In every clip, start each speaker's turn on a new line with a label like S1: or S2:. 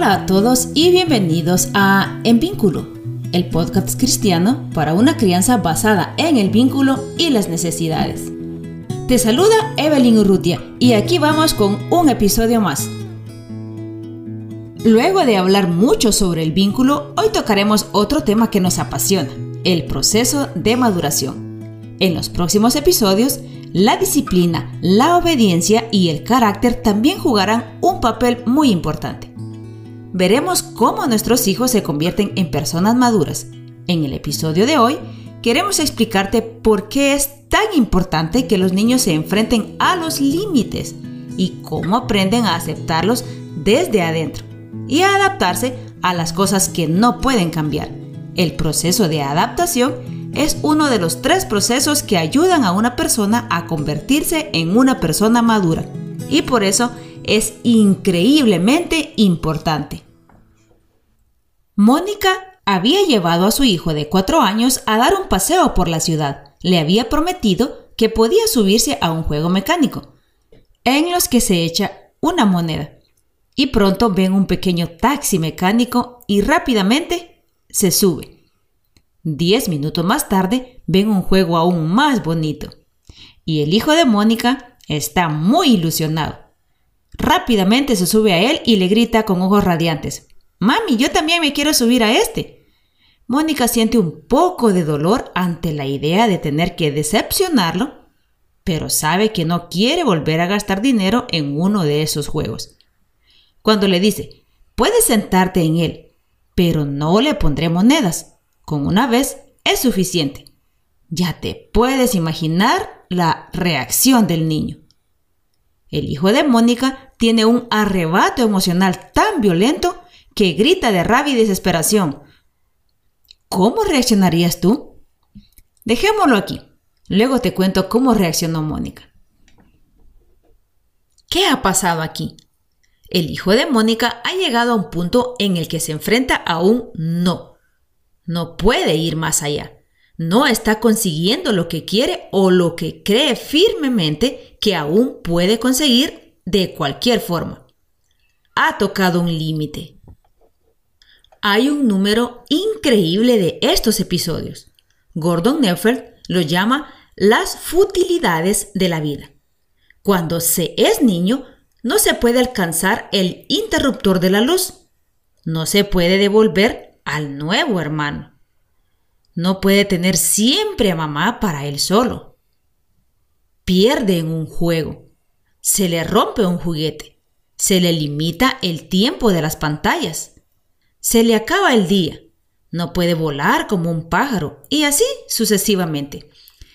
S1: Hola a todos y bienvenidos a En Vínculo, el podcast cristiano para una crianza basada en el vínculo y las necesidades. Te saluda Evelyn Urrutia y aquí vamos con un episodio más. Luego de hablar mucho sobre el vínculo, hoy tocaremos otro tema que nos apasiona, el proceso de maduración. En los próximos episodios, la disciplina, la obediencia y el carácter también jugarán un papel muy importante veremos cómo nuestros hijos se convierten en personas maduras. En el episodio de hoy queremos explicarte por qué es tan importante que los niños se enfrenten a los límites y cómo aprenden a aceptarlos desde adentro y a adaptarse a las cosas que no pueden cambiar. El proceso de adaptación es uno de los tres procesos que ayudan a una persona a convertirse en una persona madura y por eso es increíblemente importante. Mónica había llevado a su hijo de cuatro años a dar un paseo por la ciudad. Le había prometido que podía subirse a un juego mecánico, en los que se echa una moneda. Y pronto ven un pequeño taxi mecánico y rápidamente se sube. Diez minutos más tarde ven un juego aún más bonito. Y el hijo de Mónica está muy ilusionado. Rápidamente se sube a él y le grita con ojos radiantes. Mami, yo también me quiero subir a este. Mónica siente un poco de dolor ante la idea de tener que decepcionarlo, pero sabe que no quiere volver a gastar dinero en uno de esos juegos. Cuando le dice, puedes sentarte en él, pero no le pondré monedas. Con una vez es suficiente. Ya te puedes imaginar la reacción del niño. El hijo de Mónica tiene un arrebato emocional tan violento que grita de rabia y desesperación. ¿Cómo reaccionarías tú? Dejémoslo aquí. Luego te cuento cómo reaccionó Mónica. ¿Qué ha pasado aquí? El hijo de Mónica ha llegado a un punto en el que se enfrenta a un no. No puede ir más allá. No está consiguiendo lo que quiere o lo que cree firmemente que aún puede conseguir de cualquier forma. Ha tocado un límite. Hay un número increíble de estos episodios. Gordon Neufeld lo llama las futilidades de la vida. Cuando se es niño, no se puede alcanzar el interruptor de la luz. No se puede devolver al nuevo hermano. No puede tener siempre a mamá para él solo pierde en un juego, se le rompe un juguete, se le limita el tiempo de las pantallas, se le acaba el día, no puede volar como un pájaro. Y así sucesivamente.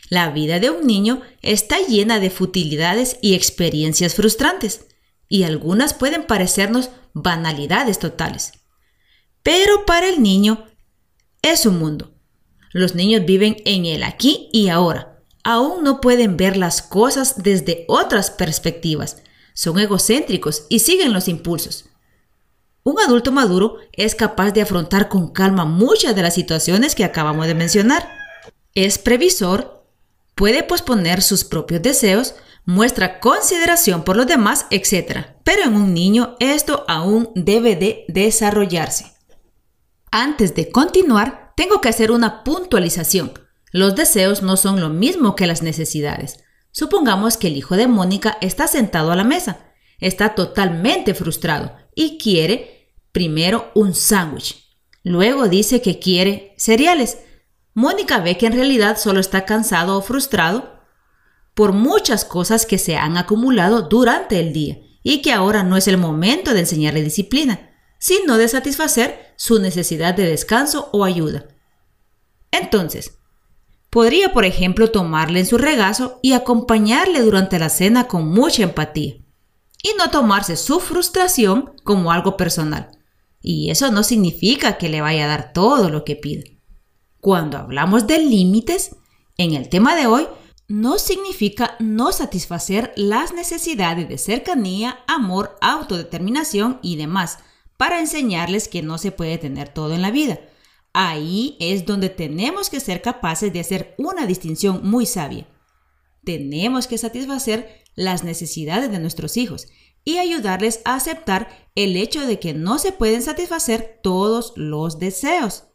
S1: La vida de un niño está llena de futilidades y experiencias frustrantes, y algunas pueden parecernos banalidades totales. Pero para el niño es un mundo. Los niños viven en el aquí y ahora, aún no pueden ver las cosas desde otras perspectivas. Son egocéntricos y siguen los impulsos. Un adulto maduro es capaz de afrontar con calma muchas de las situaciones que acabamos de mencionar. Es previsor, puede posponer sus propios deseos, muestra consideración por los demás, etc. Pero en un niño esto aún debe de desarrollarse. Antes de continuar, tengo que hacer una puntualización. Los deseos no son lo mismo que las necesidades. Supongamos que el hijo de Mónica está sentado a la mesa, está totalmente frustrado y quiere primero un sándwich. Luego dice que quiere cereales. Mónica ve que en realidad solo está cansado o frustrado por muchas cosas que se han acumulado durante el día y que ahora no es el momento de enseñarle disciplina, sino de satisfacer su necesidad de descanso o ayuda. Entonces, Podría, por ejemplo, tomarle en su regazo y acompañarle durante la cena con mucha empatía. Y no tomarse su frustración como algo personal. Y eso no significa que le vaya a dar todo lo que pide. Cuando hablamos de límites, en el tema de hoy, no significa no satisfacer las necesidades de cercanía, amor, autodeterminación y demás, para enseñarles que no se puede tener todo en la vida Ahí es donde tenemos que ser capaces de hacer una distinción muy sabia. Tenemos que satisfacer las necesidades de nuestros hijos, y ayudarles a aceptar el hecho de que no se pueden satisfacer todos los deseos.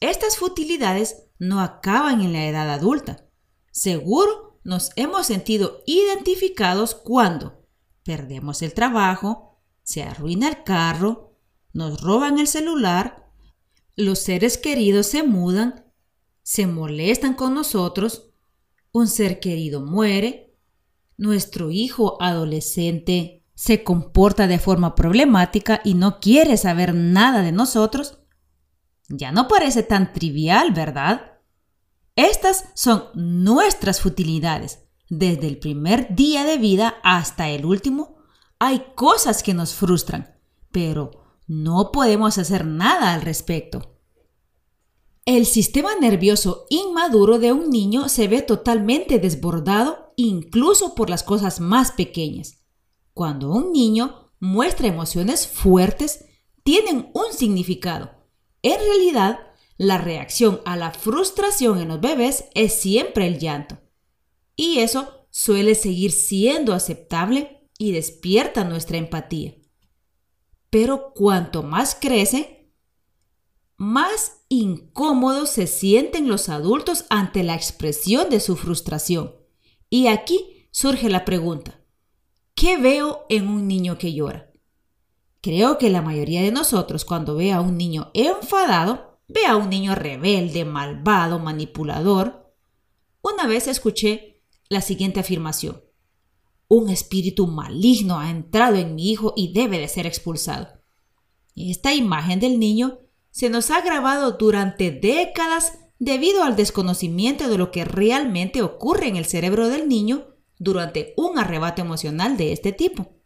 S1: Estas futilidades no acaban en la edad adulta. Seguro nos hemos sentido identificados cuando perdemos el trabajo, se arruina el carro, nos roban el celular, los seres queridos se mudan, se molestan con nosotros, un ser querido muere, nuestro hijo adolescente se comporta de forma problemática y no quiere saber nada de nosotros, ya no parece tan trivial, ¿verdad? Estas son nuestras futilidades. Desde el primer día de vida hasta el último, hay cosas que nos frustran, pero no podemos hacer nada al respecto. El sistema nervioso inmaduro de un niño se ve totalmente desbordado incluso por las cosas más pequeñas. Cuando un niño muestra emociones fuertes, tienen un significado. En realidad, la reacción a la frustración en los bebés es siempre el llanto. Y eso suele seguir siendo aceptable y despierta nuestra empatía. Pero cuanto más crece, más incómodos se sienten los adultos ante la expresión de su frustración. Y aquí surge la pregunta, ¿Qué veo en un niño que llora? Creo que la mayoría de nosotros cuando ve a un niño enfadado, ve a un niño rebelde, malvado, manipulador. Una vez escuché la siguiente afirmación. Un espíritu maligno ha entrado en mi hijo y debe de ser expulsado. Esta imagen del niño se nos ha grabado durante décadas debido al desconocimiento de lo que realmente ocurre en el cerebro del niño durante un arrebato emocional de este tipo.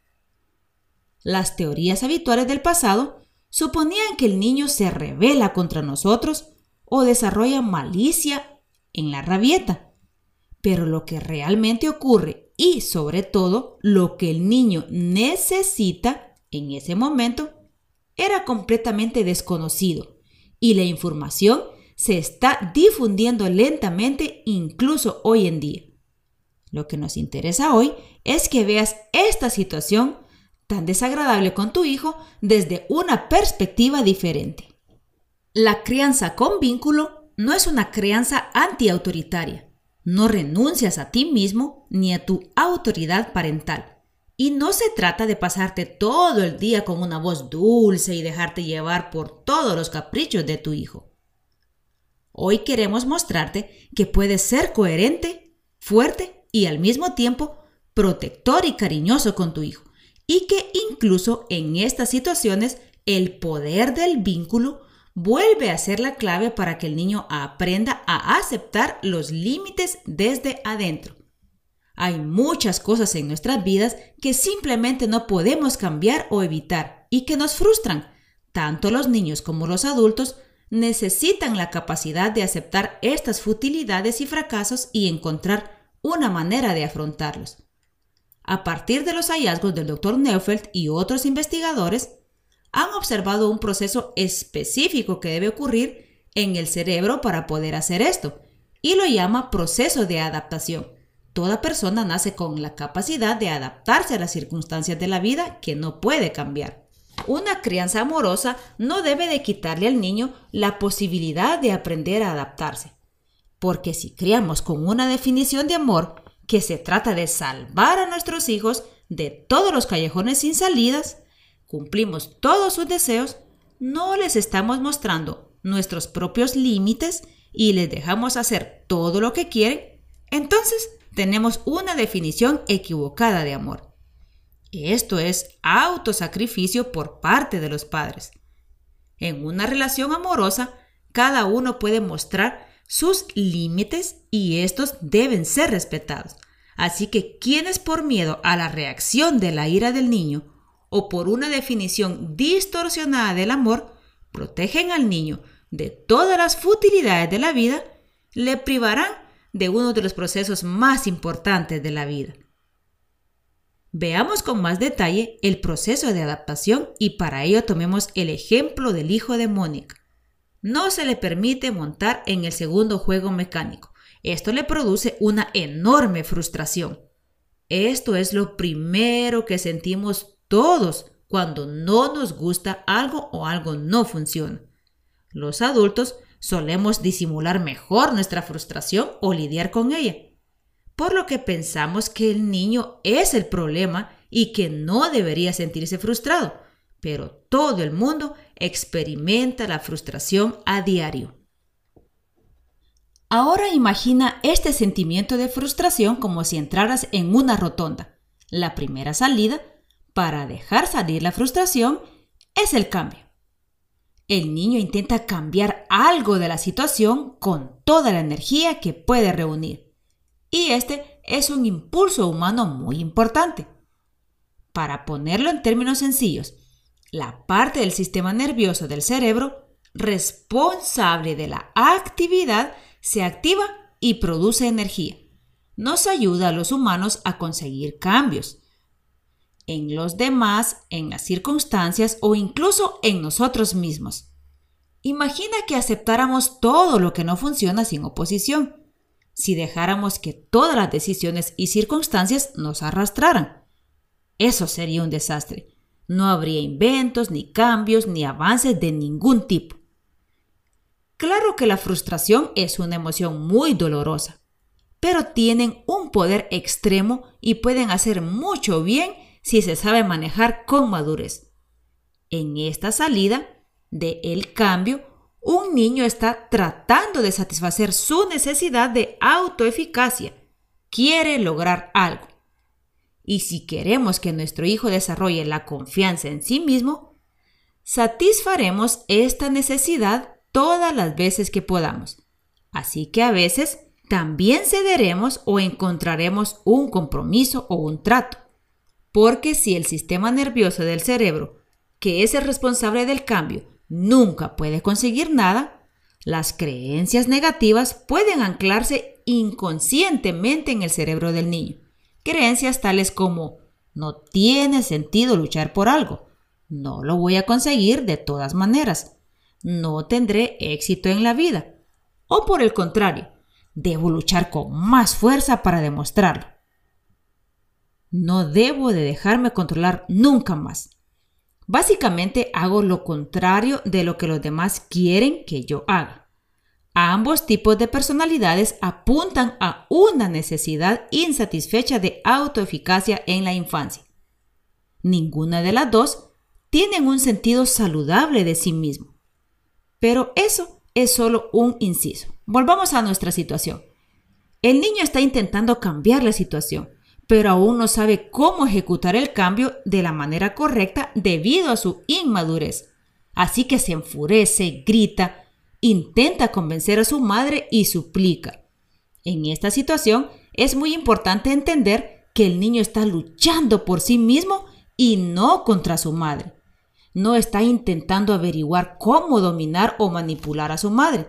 S1: Las teorías habituales del pasado suponían que el niño se revela contra nosotros o desarrolla malicia en la rabieta. Pero lo que realmente ocurre y sobre todo lo que el niño necesita en ese momento era completamente desconocido y la información se está difundiendo lentamente incluso hoy en día. Lo que nos interesa hoy es que veas esta situación tan desagradable con tu hijo desde una perspectiva diferente. La crianza con vínculo no es una crianza antiautoritaria. No renuncias a ti mismo ni a tu autoridad parental. Y no se trata de pasarte todo el día con una voz dulce y dejarte llevar por todos los caprichos de tu hijo. Hoy queremos mostrarte que puedes ser coherente, fuerte y al mismo tiempo protector y cariñoso con tu hijo. Y que incluso en estas situaciones el poder del vínculo vuelve a ser la clave para que el niño aprenda a aceptar los límites desde adentro. Hay muchas cosas en nuestras vidas que simplemente no podemos cambiar o evitar y que nos frustran. Tanto los niños como los adultos necesitan la capacidad de aceptar estas futilidades y fracasos y encontrar una manera de afrontarlos. A partir de los hallazgos del Dr. Neufeld y otros investigadores, han observado un proceso específico que debe ocurrir en el cerebro para poder hacer esto, y lo llama proceso de adaptación. Toda persona nace con la capacidad de adaptarse a las circunstancias de la vida que no puede cambiar. Una crianza amorosa no debe de quitarle al niño la posibilidad de aprender a adaptarse. Porque si criamos con una definición de amor que se trata de salvar a nuestros hijos de todos los callejones sin salidas, cumplimos todos sus deseos, no les estamos mostrando nuestros propios límites y les dejamos hacer todo lo que quieren, entonces tenemos una definición equivocada de amor. Esto es autosacrificio por parte de los padres. En una relación amorosa, cada uno puede mostrar sus límites y estos deben ser respetados. Así que quienes por miedo a la reacción de la ira del niño o por una definición distorsionada del amor, protegen al niño de todas las futilidades de la vida, le privarán de uno de los procesos más importantes de la vida. Veamos con más detalle el proceso de adaptación y para ello tomemos el ejemplo del hijo de Mónica no se le permite montar en el segundo juego mecánico. Esto le produce una enorme frustración. esto es lo primero que sentimos todos cuando no nos gusta algo o algo no funciona. Los adultos solemos disimular mejor nuestra frustración o lidiar con ella, por lo que pensamos que el niño es el problema y que no debería sentirse frustrado, pero todo el mundo experimenta la frustración a diario. Ahora imagina este sentimiento de frustración como si entraras en una rotonda. La primera salida para dejar salir la frustración es el cambio. El niño intenta cambiar algo de la situación con toda la energía que puede reunir. Y este es un impulso humano muy importante. Para ponerlo en términos sencillos, la parte del sistema nervioso del cerebro responsable de la actividad se activa y produce energía. Nos ayuda a los humanos a conseguir cambios en los demás, en las circunstancias o incluso en nosotros mismos. Imagina que aceptáramos todo lo que no funciona sin oposición, si dejáramos que todas las decisiones y circunstancias nos arrastraran. Eso sería un desastre. No habría inventos, ni cambios, ni avances de ningún tipo. Claro que la frustración es una emoción muy dolorosa, pero tienen un poder extremo y pueden hacer mucho bien si se sabe manejar con madurez. En esta salida de el cambio, un niño está tratando de satisfacer su necesidad de autoeficacia. Quiere lograr algo. Y si queremos que nuestro hijo desarrolle la confianza en sí mismo, satisfaremos esta necesidad todas las veces que podamos. Así que a veces también cederemos o encontraremos un compromiso o un trato. Porque si el sistema nervioso del cerebro, que es el responsable del cambio, nunca puede conseguir nada, las creencias negativas pueden anclarse inconscientemente en el cerebro del niño. Creencias tales como no tiene sentido luchar por algo, no lo voy a conseguir de todas maneras, no tendré éxito en la vida. O por el contrario, debo luchar con más fuerza para demostrarlo. No debo de dejarme controlar nunca más. Básicamente hago lo contrario de lo que los demás quieren que yo haga. Ambos tipos de personalidades apuntan a una necesidad insatisfecha de autoeficacia en la infancia. Ninguna de las dos tiene un sentido saludable de sí mismo. Pero eso es solo un inciso. Volvamos a nuestra situación. El niño está intentando cambiar la situación, pero aún no sabe cómo ejecutar el cambio de la manera correcta debido a su inmadurez. Así que se enfurece, grita, intenta convencer a su madre y suplica. En esta situación es muy importante entender que el niño está luchando por sí mismo y no contra su madre. No está intentando averiguar cómo dominar o manipular a su madre.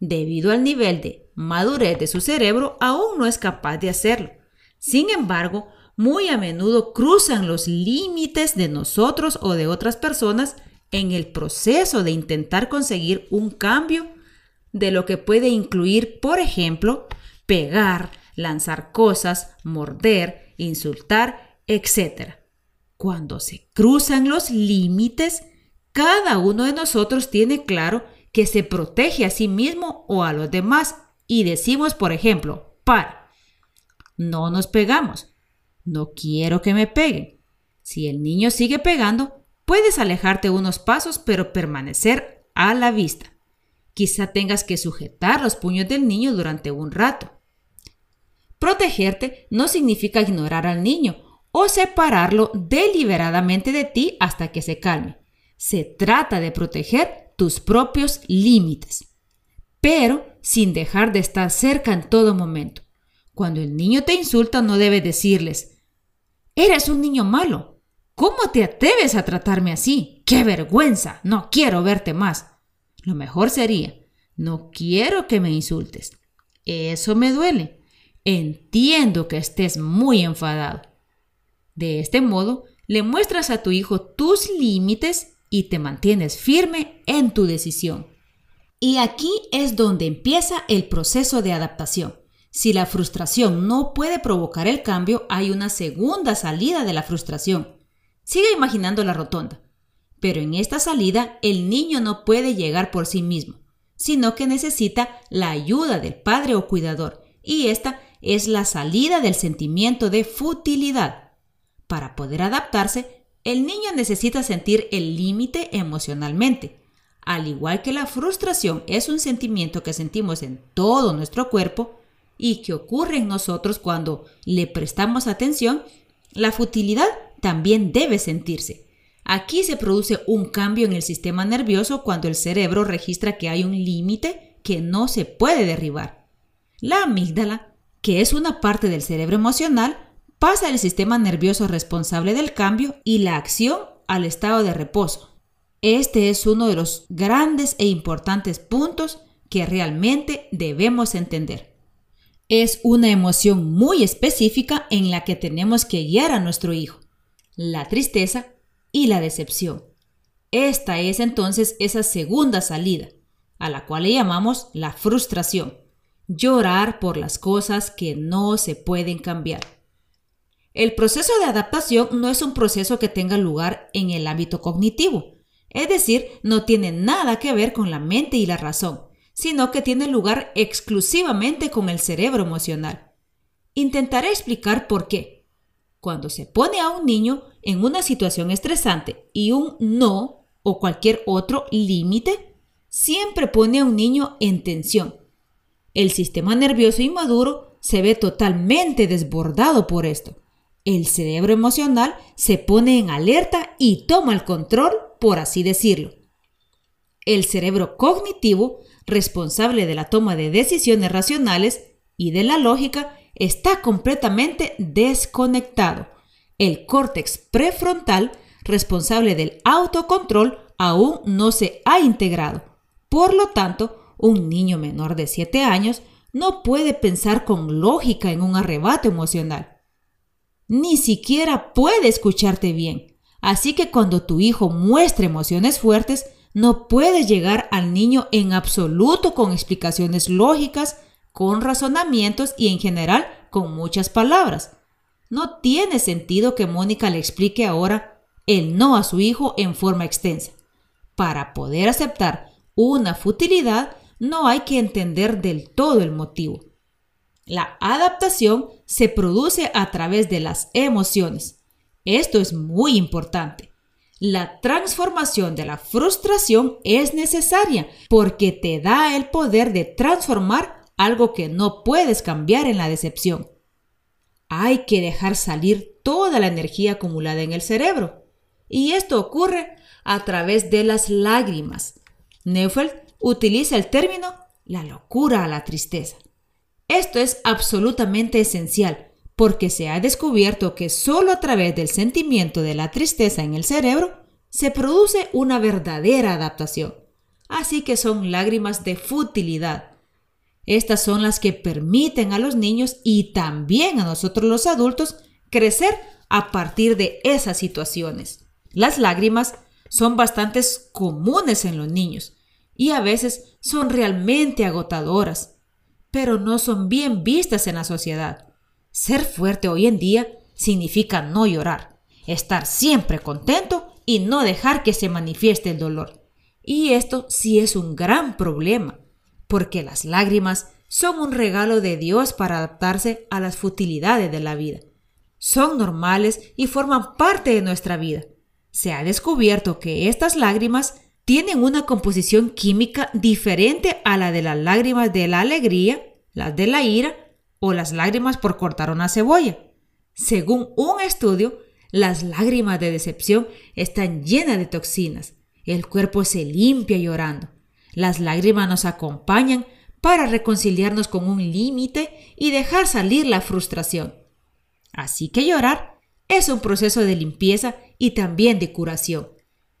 S1: Debido al nivel de madurez de su cerebro, aún no es capaz de hacerlo. Sin embargo, muy a menudo cruzan los límites de nosotros o de otras personas en el proceso de intentar conseguir un cambio de lo que puede incluir, por ejemplo, pegar, lanzar cosas, morder, insultar, etc. Cuando se cruzan los límites, cada uno de nosotros tiene claro que se protege a sí mismo o a los demás y decimos, por ejemplo, para. No nos pegamos. No quiero que me peguen. Si el niño sigue pegando, Puedes alejarte unos pasos, pero permanecer a la vista. Quizá tengas que sujetar los puños del niño durante un rato. Protegerte no significa ignorar al niño o separarlo deliberadamente de ti hasta que se calme. Se trata de proteger tus propios límites, pero sin dejar de estar cerca en todo momento. Cuando el niño te insulta no debes decirles, eres un niño malo, ¿Cómo te atreves a tratarme así? ¡Qué vergüenza! No quiero verte más. Lo mejor sería, no quiero que me insultes. Eso me duele. Entiendo que estés muy enfadado. De este modo, le muestras a tu hijo tus límites y te mantienes firme en tu decisión. Y aquí es donde empieza el proceso de adaptación. Si la frustración no puede provocar el cambio, hay una segunda salida de la frustración. Sigue imaginando la rotonda. Pero en esta salida el niño no puede llegar por sí mismo, sino que necesita la ayuda del padre o cuidador, y esta es la salida del sentimiento de futilidad. Para poder adaptarse, el niño necesita sentir el límite emocionalmente. Al igual que la frustración es un sentimiento que sentimos en todo nuestro cuerpo y que ocurre en nosotros cuando le prestamos atención, la futilidad también debe sentirse. Aquí se produce un cambio en el sistema nervioso cuando el cerebro registra que hay un límite que no se puede derribar. La amígdala, que es una parte del cerebro emocional, pasa del sistema nervioso responsable del cambio y la acción al estado de reposo. Este es uno de los grandes e importantes puntos que realmente debemos entender. Es una emoción muy específica en la que tenemos que guiar a nuestro hijo, la tristeza y la decepción. Esta es entonces esa segunda salida, a la cual le llamamos la frustración, llorar por las cosas que no se pueden cambiar. El proceso de adaptación no es un proceso que tenga lugar en el ámbito cognitivo, es decir, no tiene nada que ver con la mente y la razón, sino que tiene lugar exclusivamente con el cerebro emocional. Intentaré explicar por qué. Cuando se pone a un niño en una situación estresante y un no o cualquier otro límite, siempre pone a un niño en tensión. El sistema nervioso inmaduro se ve totalmente desbordado por esto. El cerebro emocional se pone en alerta y toma el control, por así decirlo. El cerebro cognitivo, responsable de la toma de decisiones racionales y de la lógica, está completamente desconectado. El córtex prefrontal, responsable del autocontrol, aún no se ha integrado. Por lo tanto, un niño menor de 7 años no puede pensar con lógica en un arrebato emocional ni siquiera puede escucharte bien. Así que cuando tu hijo muestra emociones fuertes, no puedes llegar al niño en absoluto con explicaciones lógicas, con razonamientos y en general con muchas palabras. No tiene sentido que Mónica le explique ahora el no a su hijo en forma extensa. Para poder aceptar una futilidad, no hay que entender del todo el motivo. La adaptación se produce a través de las emociones. Esto es muy importante. La transformación de la frustración es necesaria porque te da el poder de transformar algo que no puedes cambiar en la decepción. Hay que dejar salir toda la energía acumulada en el cerebro. Y esto ocurre a través de las lágrimas. Neufeld utiliza el término la locura a la tristeza. Esto es absolutamente esencial porque se ha descubierto que solo a través del sentimiento de la tristeza en el cerebro se produce una verdadera adaptación. Así que son lágrimas de futilidad. Estas son las que permiten a los niños y también a nosotros los adultos crecer a partir de esas situaciones. Las lágrimas son bastante comunes en los niños y a veces son realmente agotadoras pero no son bien vistas en la sociedad. Ser fuerte hoy en día significa no llorar, estar siempre contento y no dejar que se manifieste el dolor. Y esto sí es un gran problema, porque las lágrimas son un regalo de Dios para adaptarse a las futilidades de la vida. Son normales y forman parte de nuestra vida. Se ha descubierto que estas lágrimas tienen una composición química diferente a la de las lágrimas de la alegría, las de la ira o las lágrimas por cortar una cebolla. Según un estudio, las lágrimas de decepción están llenas de toxinas. El cuerpo se limpia llorando. Las lágrimas nos acompañan para reconciliarnos con un límite y dejar salir la frustración. Así que llorar es un proceso de limpieza y también de curación.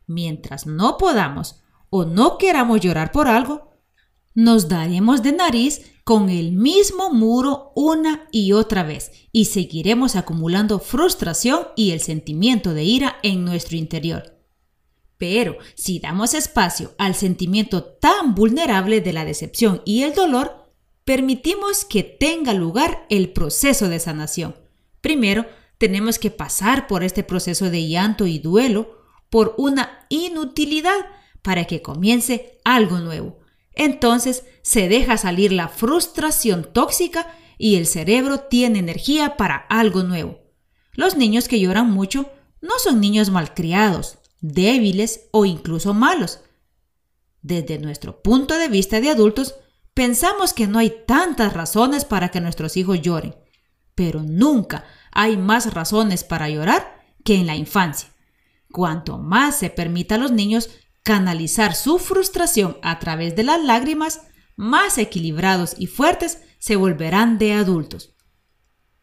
S1: Mientras no podamos o no queramos llorar por algo, nos daremos de nariz con el mismo muro una y otra vez y seguiremos acumulando frustración y el sentimiento de ira en nuestro interior. Pero si damos espacio al sentimiento tan vulnerable de la decepción y el dolor, permitimos que tenga lugar el proceso de sanación. Primero, tenemos que pasar por este proceso de llanto y duelo por una inutilidad para que comience algo nuevo. Entonces se deja salir la frustración tóxica y el cerebro tiene energía para algo nuevo. Los niños que lloran mucho no son niños malcriados, débiles o incluso malos. Desde nuestro punto de vista de adultos, pensamos que no hay tantas razones para que nuestros hijos lloren, pero nunca hay más razones para llorar que en la infancia. Cuanto más se permita a los niños canalizar su frustración a través de las lágrimas, más equilibrados y fuertes se volverán de adultos.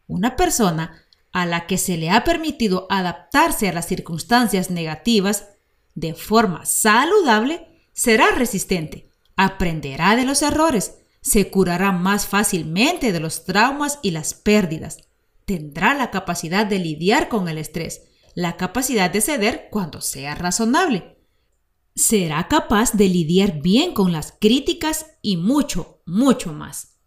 S1: Una persona a la que se le ha permitido adaptarse a las circunstancias negativas de forma saludable será resistente, aprenderá de los errores, se curará más fácilmente de los traumas y las pérdidas, tendrá la capacidad de lidiar con el estrés, la capacidad de ceder cuando sea razonable. Será capaz de lidiar bien con las críticas y mucho, mucho más.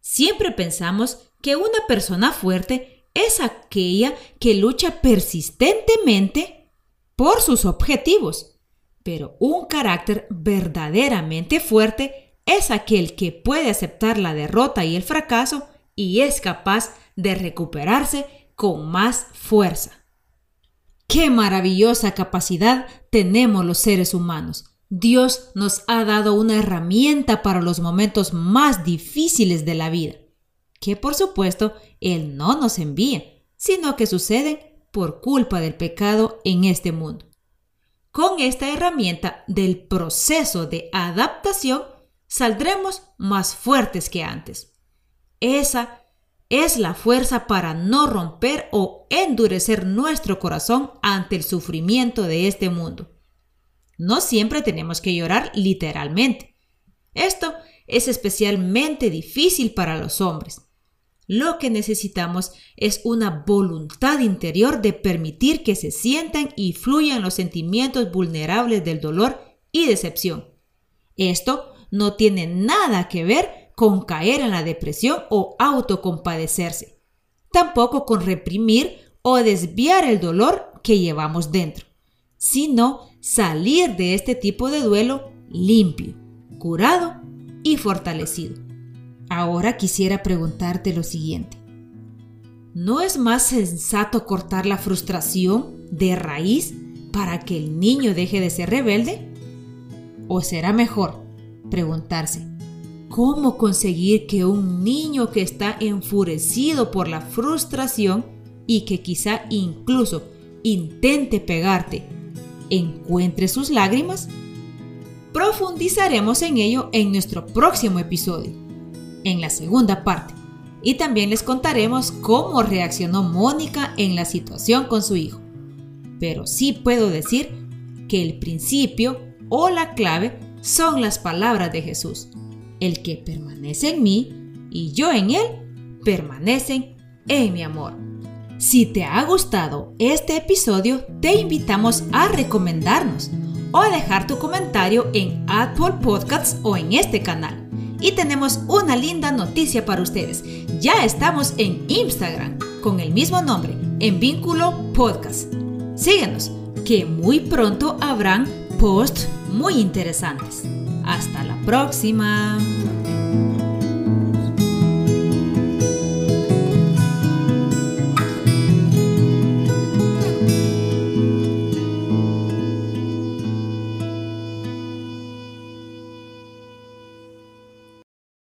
S1: Siempre pensamos que una persona fuerte es aquella que lucha persistentemente por sus objetivos, pero un carácter verdaderamente fuerte es aquel que puede aceptar la derrota y el fracaso y es capaz de recuperarse con más fuerza. Qué maravillosa capacidad tenemos los seres humanos. Dios nos ha dado una herramienta para los momentos más difíciles de la vida, que por supuesto Él no nos envía, sino que suceden por culpa del pecado en este mundo. Con esta herramienta del proceso de adaptación, saldremos más fuertes que antes. Esa es la fuerza para no romper o endurecer nuestro corazón ante el sufrimiento de este mundo. No siempre tenemos que llorar literalmente. Esto es especialmente difícil para los hombres. Lo que necesitamos es una voluntad interior de permitir que se sientan y fluyan los sentimientos vulnerables del dolor y decepción. Esto no tiene nada que ver con caer en la depresión o autocompadecerse, tampoco con reprimir o desviar el dolor que llevamos dentro, sino salir de este tipo de duelo limpio, curado y fortalecido. Ahora quisiera preguntarte lo siguiente. ¿No es más sensato cortar la frustración de raíz para que el niño deje de ser rebelde? ¿O será mejor preguntarse, ¿Cómo conseguir que un niño que está enfurecido por la frustración y que quizá incluso intente pegarte encuentre sus lágrimas? Profundizaremos en ello en nuestro próximo episodio, en la segunda parte, y también les contaremos cómo reaccionó Mónica en la situación con su hijo. Pero sí puedo decir que el principio o la clave son las palabras de Jesús el que permanece en mí y yo en él, permanecen en mi amor. Si te ha gustado este episodio, te invitamos a recomendarnos o a dejar tu comentario en Apple Podcasts o en este canal. Y tenemos una linda noticia para ustedes. Ya estamos en Instagram con el mismo nombre, en vínculo podcast. Síguenos, que muy pronto habrán posts muy interesantes. Hasta la próxima.